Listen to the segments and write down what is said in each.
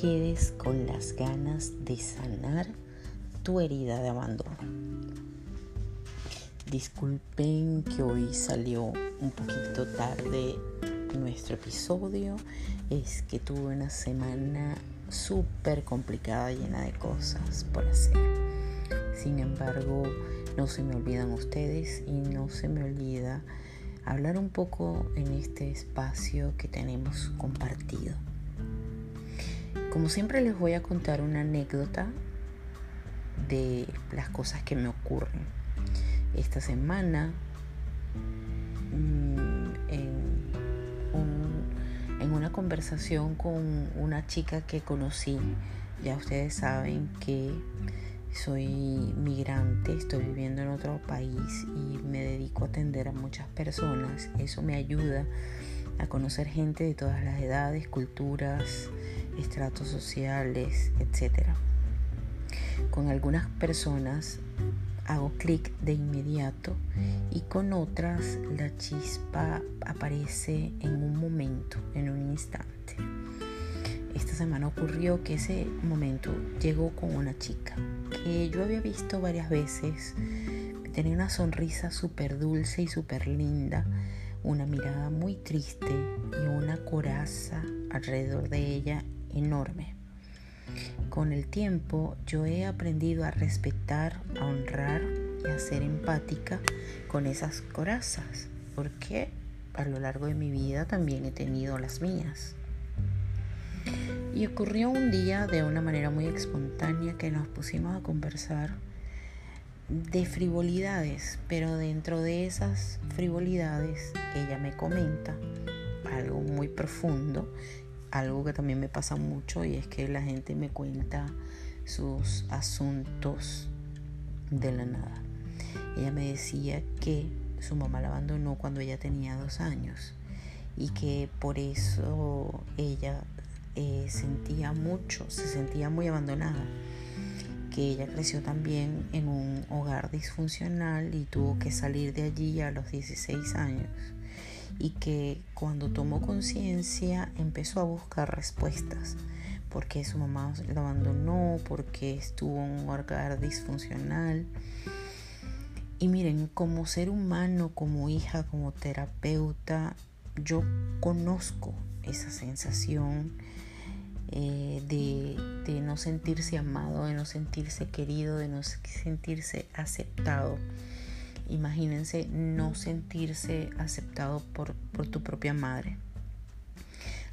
quedes con las ganas de sanar tu herida de abandono. Disculpen que hoy salió un poquito tarde nuestro episodio. Es que tuve una semana súper complicada, llena de cosas por hacer. Sin embargo, no se me olvidan ustedes y no se me olvida hablar un poco en este espacio que tenemos compartido. Como siempre les voy a contar una anécdota de las cosas que me ocurren. Esta semana mm, en, en una conversación con una chica que conocí, ya ustedes saben que soy migrante, estoy viviendo en otro país y me dedico a atender a muchas personas. Eso me ayuda a conocer gente de todas las edades, culturas, estratos sociales, etc. Con algunas personas hago clic de inmediato y con otras la chispa aparece en un momento, en un instante. Esta semana ocurrió que ese momento llegó con una chica que yo había visto varias veces. Tenía una sonrisa súper dulce y súper linda, una mirada muy triste y una coraza alrededor de ella enorme. Con el tiempo yo he aprendido a respetar, a honrar y a ser empática con esas corazas, porque a lo largo de mi vida también he tenido las mías. Y ocurrió un día de una manera muy espontánea que nos pusimos a conversar de frivolidades, pero dentro de esas frivolidades ella me comenta algo muy profundo algo que también me pasa mucho y es que la gente me cuenta sus asuntos de la nada. Ella me decía que su mamá la abandonó cuando ella tenía dos años y que por eso ella eh, sentía mucho, se sentía muy abandonada, que ella creció también en un hogar disfuncional y tuvo que salir de allí a los 16 años y que cuando tomó conciencia empezó a buscar respuestas. Porque su mamá lo abandonó, porque estuvo en un hogar disfuncional. Y miren, como ser humano, como hija, como terapeuta, yo conozco esa sensación eh, de, de no sentirse amado, de no sentirse querido, de no sentirse aceptado. Imagínense no sentirse aceptado por, tu propia madre.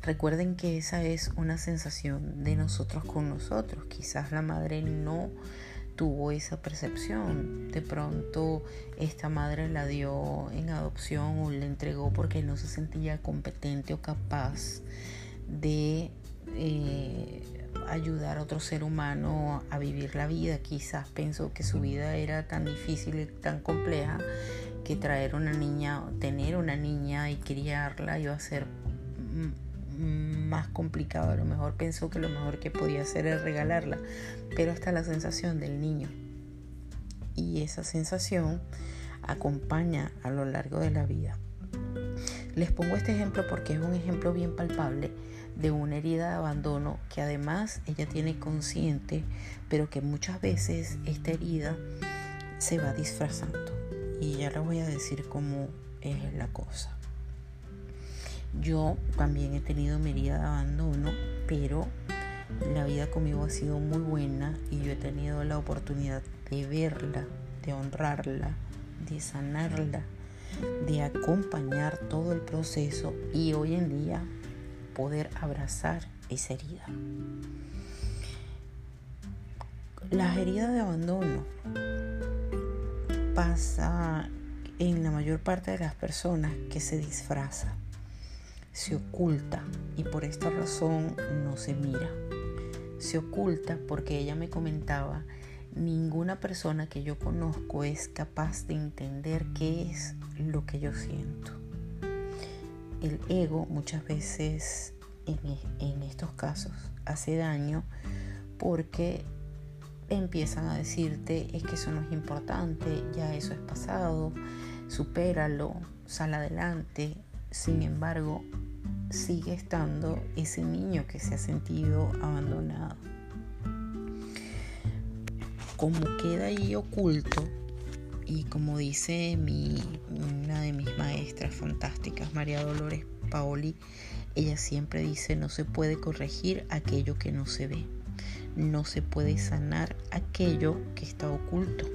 Recuerden que esa es una sensación de nosotros con nosotros. Quizás la madre no tuvo esa percepción. De pronto esta madre la dio en adopción o la entregó porque no se sentía competente o capaz de eh, ayudar a otro ser humano a vivir la vida. Quizás pensó que su vida era tan difícil y tan compleja que traer una niña, tener una niña y criarla iba a ser más complicado. A lo mejor pensó que lo mejor que podía hacer es regalarla, pero está la sensación del niño. Y esa sensación acompaña a lo largo de la vida. Les pongo este ejemplo porque es un ejemplo bien palpable de una herida de abandono que además ella tiene consciente, pero que muchas veces esta herida se va disfrazando. Y ya les voy a decir cómo es la cosa. Yo también he tenido mi herida de abandono, pero la vida conmigo ha sido muy buena y yo he tenido la oportunidad de verla, de honrarla, de sanarla, de acompañar todo el proceso y hoy en día poder abrazar esa herida. Las heridas de abandono pasa en la mayor parte de las personas que se disfraza, se oculta y por esta razón no se mira. Se oculta porque ella me comentaba, ninguna persona que yo conozco es capaz de entender qué es lo que yo siento el ego muchas veces e, en, estos casos hace daño porque empiezan a decirte es que eso no es importante, ya eso es pasado, supéralo, sal adelante. Sin embargo, sigue estando ese niño que se ha sentido abandonado. Como queda ahí oculto, y como dice mi, una de mis maestras fantásticas, María Dolores Paoli, ella siempre dice, no se puede corregir aquello que no se ve, no se puede sanar aquello que está oculto,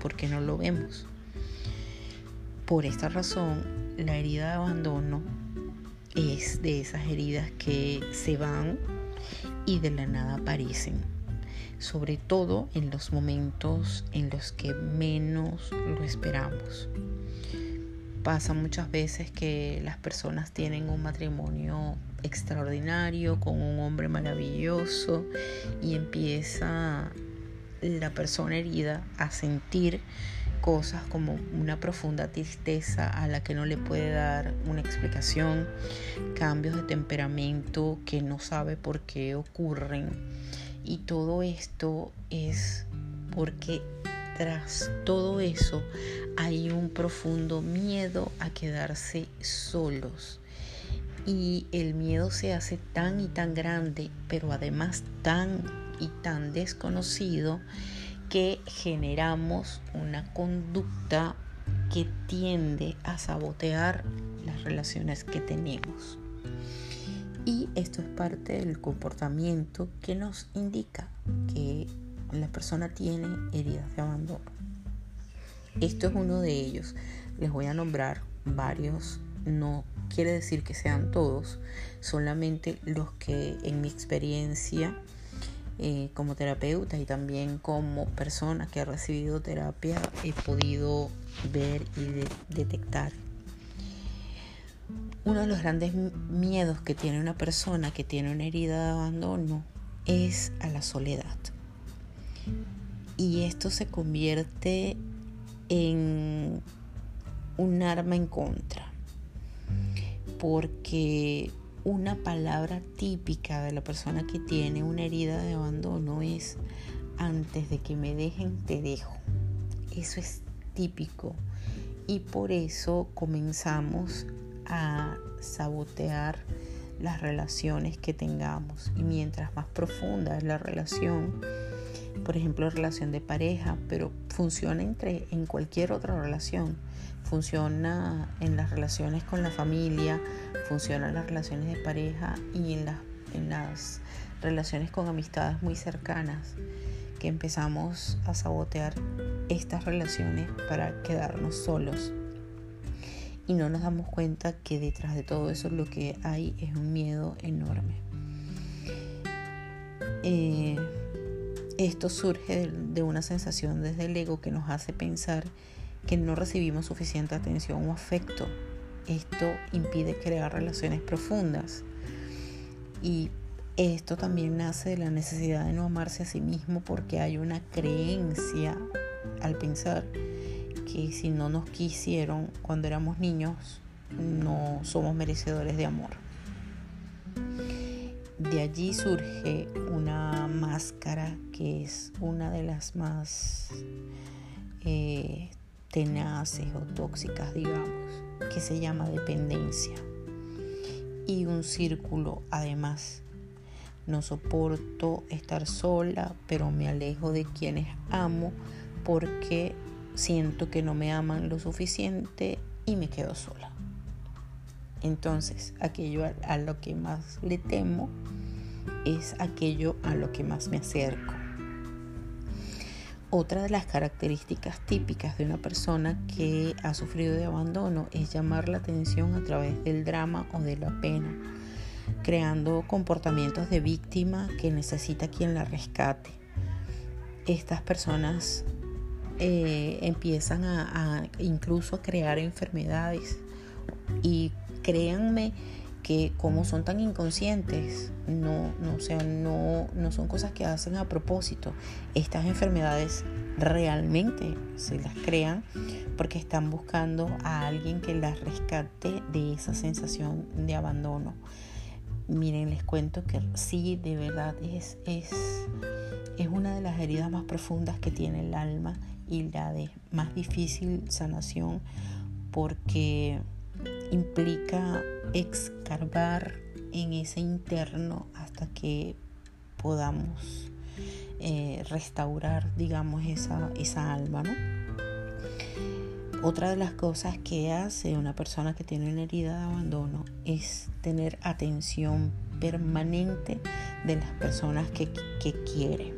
porque no lo vemos. Por esta razón, la herida de abandono es de esas heridas que se van y de la nada aparecen, sobre todo en los momentos en los que menos lo esperamos. Pasa muchas veces que las personas tienen un matrimonio extraordinario con un hombre maravilloso y empieza la persona herida a sentir cosas como una profunda tristeza a la que no le puede dar una explicación, cambios de temperamento que no sabe por qué ocurren. Y todo esto es porque tras todo eso hay un profundo miedo a quedarse solos. Y el miedo se hace tan y tan grande, pero además tan y tan desconocido, que generamos una conducta que tiende a sabotear las relaciones que tenemos. Y esto es parte del comportamiento que nos indica que la persona tiene heridas de abandono. Esto es uno de ellos. Les voy a nombrar varios. No quiere decir que sean todos, solamente los que en mi experiencia eh, como terapeuta y también como persona que ha recibido terapia he podido ver y detectar. Uno de los grandes miedos que tiene una persona que tiene una herida de abandono es a la soledad. Y esto se convierte en un arma en contra. Porque una palabra típica de la persona que tiene una herida de abandono es antes de que me dejen te dejo. Eso es típico y por eso comenzamos a sabotear las relaciones que tengamos y mientras más profunda es la relación, por ejemplo relación de pareja, pero funciona entre en cualquier otra relación funciona en las relaciones con la familia, funciona en las relaciones de pareja y en, en las relaciones con amistades muy cercanas, que empezamos a sabotear estas relaciones para quedarnos solos. Y no nos damos cuenta que detrás de todo eso lo que hay es un miedo enorme. Eh, esto surge de una sensación desde el ego que nos hace pensar que no recibimos suficiente atención o afecto. Esto impide crear relaciones profundas. Y esto también nace de la necesidad de no amarse a sí mismo porque hay una creencia al pensar que si no nos quisieron cuando éramos niños, no somos merecedores de amor. De allí surge una máscara que es una de las más eh, tenaces o tóxicas, digamos, que se llama dependencia. Y un círculo además. No soporto estar sola, pero me alejo de quienes amo porque siento que no me aman lo suficiente y me quedo sola. Entonces, aquello a, lo que más le temo es aquello a lo que más me acerco. Otra de las características típicas de una persona que ha sufrido de abandono es llamar la atención a través del drama o de la pena, creando comportamientos de víctima que necesita quien la rescate. Estas personas eh, empiezan a, incluso a crear enfermedades y créanme que como son tan inconscientes, no, no, sea, no, no son cosas que hacen a propósito. Estas enfermedades realmente se las crean porque están buscando a alguien que las rescate de esa sensación de abandono. Miren, les cuento que sí, de verdad es, es, es una de las heridas más profundas que tiene el alma y la de más difícil sanación porque implica excarvar en ese interno hasta que podamos eh, restaurar, digamos, esa, esa alma, ¿no? Otra de las cosas que hace una persona que tiene una herida de abandono es tener atención permanente de las personas que, que quiere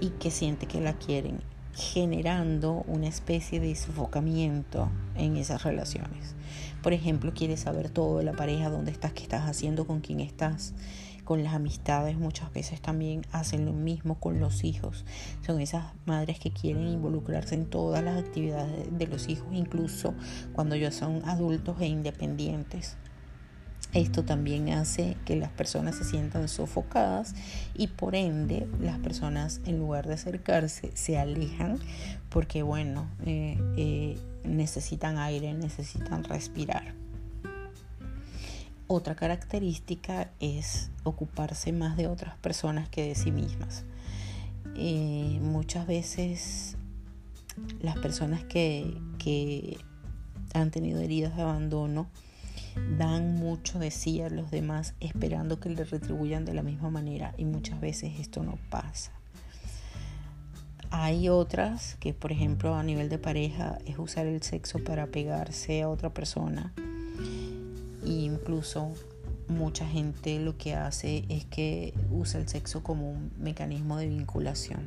y que siente que la quieren, generando una especie de sofocamiento en esas relaciones. Por ejemplo, quiere saber todo de la pareja, dónde estás, qué estás haciendo, con quién estás. Con las amistades muchas veces también hacen lo mismo con los hijos. Son esas madres que quieren involucrarse en todas las actividades de los hijos, incluso cuando ya son adultos e independientes. Esto también hace que las personas se sientan sofocadas y por ende las personas en lugar de acercarse se alejan porque bueno, eh, eh, necesitan aire, necesitan respirar. Otra característica es ocuparse más de otras personas que de sí mismas. Eh, muchas veces las personas que, que han tenido heridas de abandono dan mucho de sí a los demás esperando que le retribuyan de la misma manera y muchas veces esto no pasa. Hay otras que, por ejemplo, a nivel de pareja es usar el sexo para pegarse a otra persona. E incluso mucha gente lo que hace es que usa el sexo como un mecanismo de vinculación.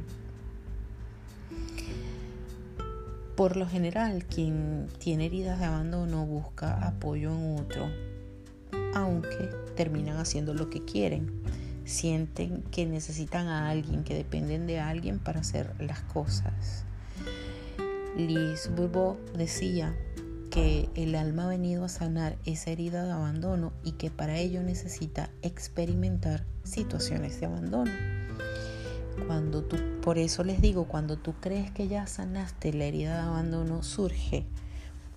Por lo general, quien tiene heridas de abandono busca apoyo en otro, aunque terminan haciendo lo que quieren. Sienten que necesitan a alguien, que dependen de alguien para hacer las cosas. Liz Bourbeau decía que el alma ha venido a sanar esa herida de abandono y que para ello necesita experimentar situaciones de abandono. Cuando tú, por eso les digo, cuando tú crees que ya sanaste la herida de abandono, surge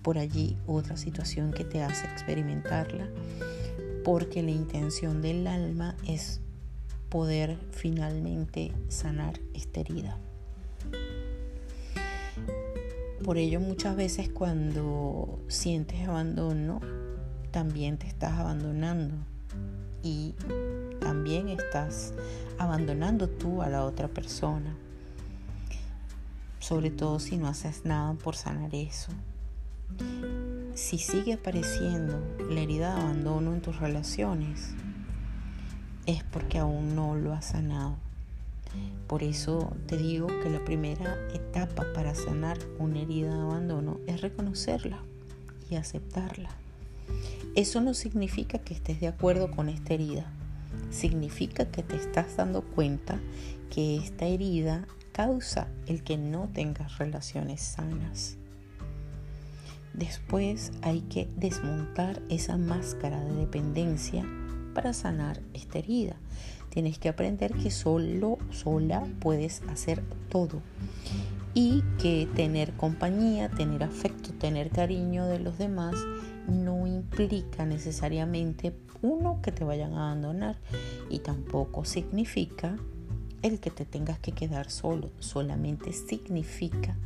por allí otra situación que te hace experimentarla, porque la intención del alma es poder finalmente sanar esta herida. Por ello muchas veces cuando sientes abandono, también te estás abandonando y también estás abandonando tú a la otra persona. Sobre todo si no haces nada por sanar eso. Si sigue apareciendo la herida de abandono en tus relaciones, es porque aún no lo has sanado. Por eso te digo que la primera etapa para sanar una herida de abandono es reconocerla y aceptarla. Eso no significa que estés de acuerdo con esta herida. Significa que te estás dando cuenta que esta herida causa el que no tengas relaciones sanas. Después hay que desmontar esa máscara de dependencia para sanar esta herida. Tienes que aprender que solo, sola puedes hacer todo y que tener compañía, tener afecto, tener cariño de los demás no implica necesariamente uno que te vayan a abandonar y tampoco significa el que te tengas que quedar solo, solamente significa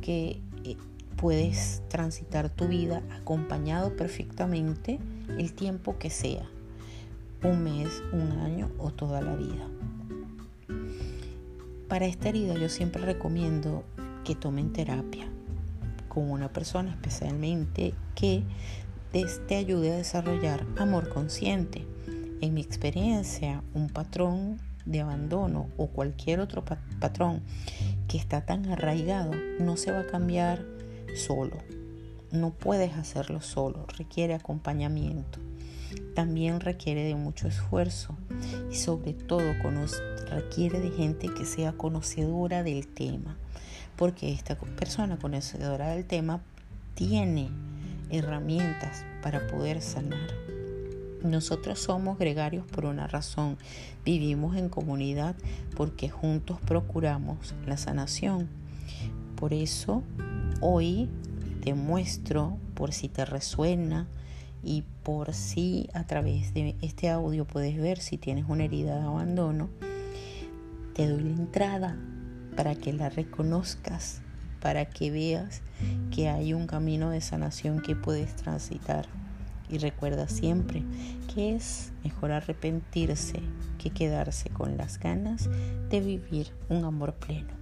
que eh, puedes transitar tu vida acompañado perfectamente el tiempo que sea, un mes, un año o toda la vida. Para esta herida yo siempre recomiendo que tomen terapia con una persona especialmente que te ayude a desarrollar amor consciente. En mi experiencia, un patrón de abandono o cualquier otro patrón que está tan arraigado no se va a cambiar solo. No puedes hacerlo solo, requiere acompañamiento. También requiere de mucho esfuerzo y sobre todo requiere de gente que sea conocedora del tema porque esta persona conocedora del tema tiene herramientas para poder sanar. Nosotros somos gregarios por una razón, vivimos en comunidad porque juntos procuramos la sanación. Por eso hoy te muestro, por si te resuena y por si a través de este audio puedes ver si tienes una herida de abandono, te doy la entrada para que la reconozcas, para que veas que hay un camino de sanación que puedes transitar Y recuerda siempre que es mejor arrepentirse que quedarse con las ganas de vivir un amor pleno.